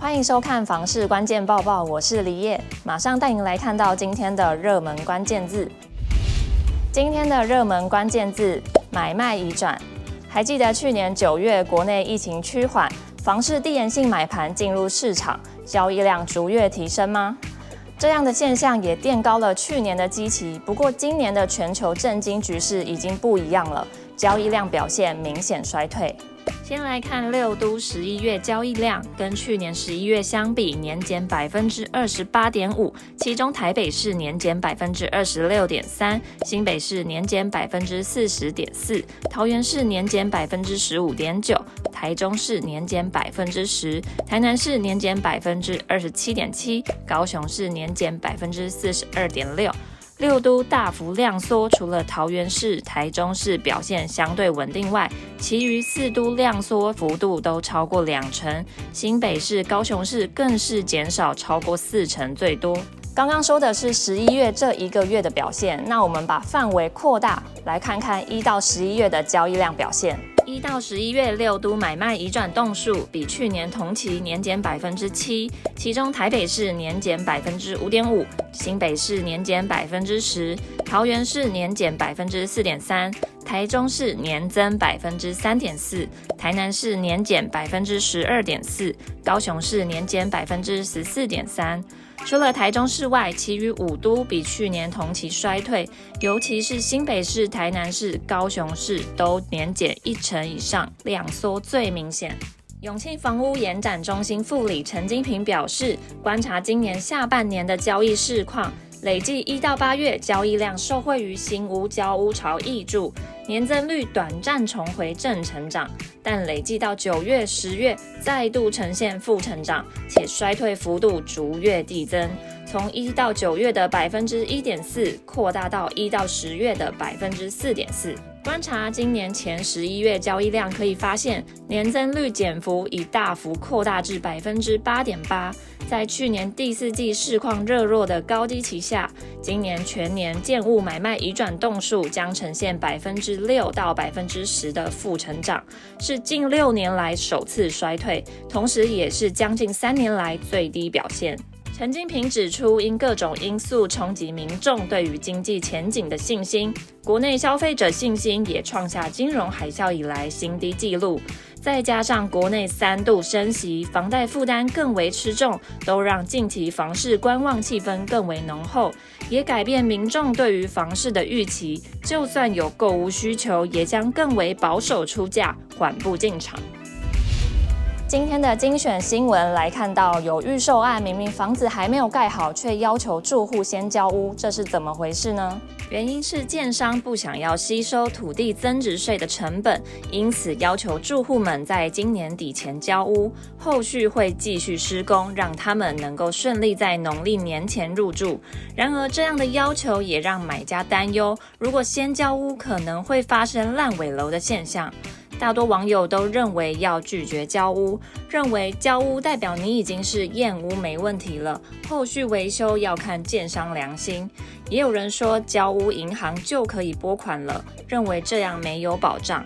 欢迎收看房市关键报报，我是李叶，马上带您来看到今天的热门关键字。今天的热门关键字：买卖已转。还记得去年九月国内疫情趋缓，房市递延性买盘进入市场，交易量逐月提升吗？这样的现象也垫高了去年的基期。不过今年的全球震惊局势已经不一样了，交易量表现明显衰退。先来看六都十一月交易量，跟去年十一月相比，年减百分之二十八点五。其中台北市年减百分之二十六点三，新北市年减百分之四十点四，桃园市年减百分之十五点九，台中市年减百分之十，台南市年减百分之二十七点七，高雄市年减百分之四十二点六。六都大幅量缩，除了桃园市、台中市表现相对稳定外，其余四都量缩幅度都超过两成，新北市、高雄市更是减少超过四成最多。刚刚说的是十一月这一个月的表现，那我们把范围扩大，来看看一到十一月的交易量表现。一到十一月，六都买卖移转栋数比去年同期年减百分之七，其中台北市年减百分之五点五，新北市年减百分之十，桃园市年减百分之四点三，台中市年增百分之三点四，台南市年减百分之十二点四，高雄市年减百分之十四点三。除了台中市外，其余五都比去年同期衰退，尤其是新北市、台南市、高雄市都年减一成以上，量缩最明显。永庆房屋延展中心副理陈金平表示，观察今年下半年的交易市况。累计一到八月交易量受惠于新屋交屋潮挹注，年增率短暂重回正成长，但累计到九月、十月再度呈现负成长，且衰退幅度逐月递增，从一到九月的百分之一点四扩大到一到十月的百分之四点四。观察今年前十一月交易量，可以发现年增率减幅已大幅扩大至百分之八点八。在去年第四季市况热络的高低旗下，今年全年建物买卖移转栋数将呈现百分之六到百分之十的负成长，是近六年来首次衰退，同时也是将近三年来最低表现。陈金平指出，因各种因素冲击民众对于经济前景的信心，国内消费者信心也创下金融海啸以来新低纪录。再加上国内三度升息，房贷负担更为吃重，都让近期房市观望气氛更为浓厚，也改变民众对于房市的预期。就算有购屋需求，也将更为保守出价，缓步进场。今天的精选新闻来看到，有预售案，明明房子还没有盖好，却要求住户先交屋，这是怎么回事呢？原因是建商不想要吸收土地增值税的成本，因此要求住户们在今年底前交屋，后续会继续施工，让他们能够顺利在农历年前入住。然而，这样的要求也让买家担忧，如果先交屋，可能会发生烂尾楼的现象。大多网友都认为要拒绝交屋，认为交屋代表你已经是验屋没问题了，后续维修要看建商良心。也有人说交屋银行就可以拨款了，认为这样没有保障。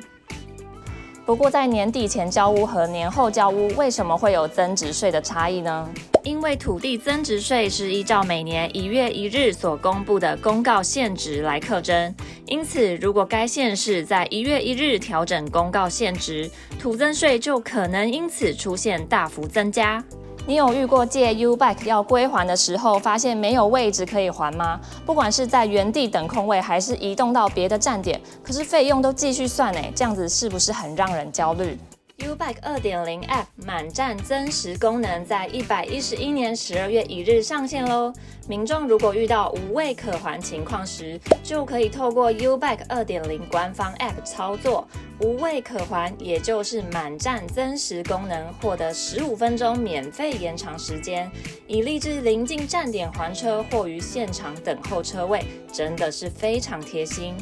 不过在年底前交屋和年后交屋，为什么会有增值税的差异呢？因为土地增值税是依照每年一月一日所公布的公告限值来课征，因此如果该县市在一月一日调整公告限值，土增税就可能因此出现大幅增加。你有遇过借 U-Bike 要归还的时候，发现没有位置可以还吗？不管是在原地等空位，还是移动到别的站点，可是费用都继续算诶，这样子是不是很让人焦虑？U-Bike 二点零 App 满站增时功能在一百一十一年十二月一日上线喽。民众如果遇到无位可还情况时，就可以透过 U-Bike 二点零官方 App 操作无位可还，也就是满站增时功能，获得十五分钟免费延长时间，以立至临近站点还车或于现场等候车位，真的是非常贴心。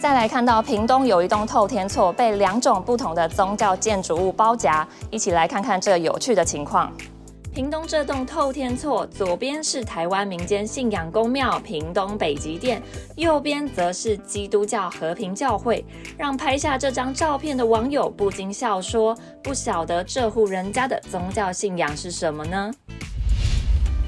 再来看到屏东有一栋透天厝被两种不同的宗教建筑物包夹，一起来看看这有趣的情况。屏东这栋透天厝，左边是台湾民间信仰宫庙屏东北极殿，右边则是基督教和平教会，让拍下这张照片的网友不禁笑说：“不晓得这户人家的宗教信仰是什么呢？”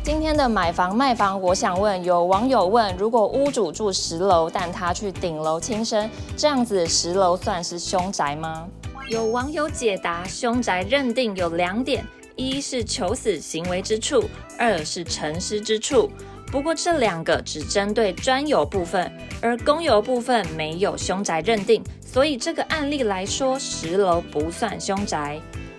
今天的买房卖房，我想问，有网友问：如果屋主住十楼，但他去顶楼轻生，这样子十楼算是凶宅吗？有网友解答：凶宅认定有两点。一是求死行为之处，二是陈尸之处。不过这两个只针对专有部分，而公有部分没有凶宅认定，所以这个案例来说，十楼不算凶宅。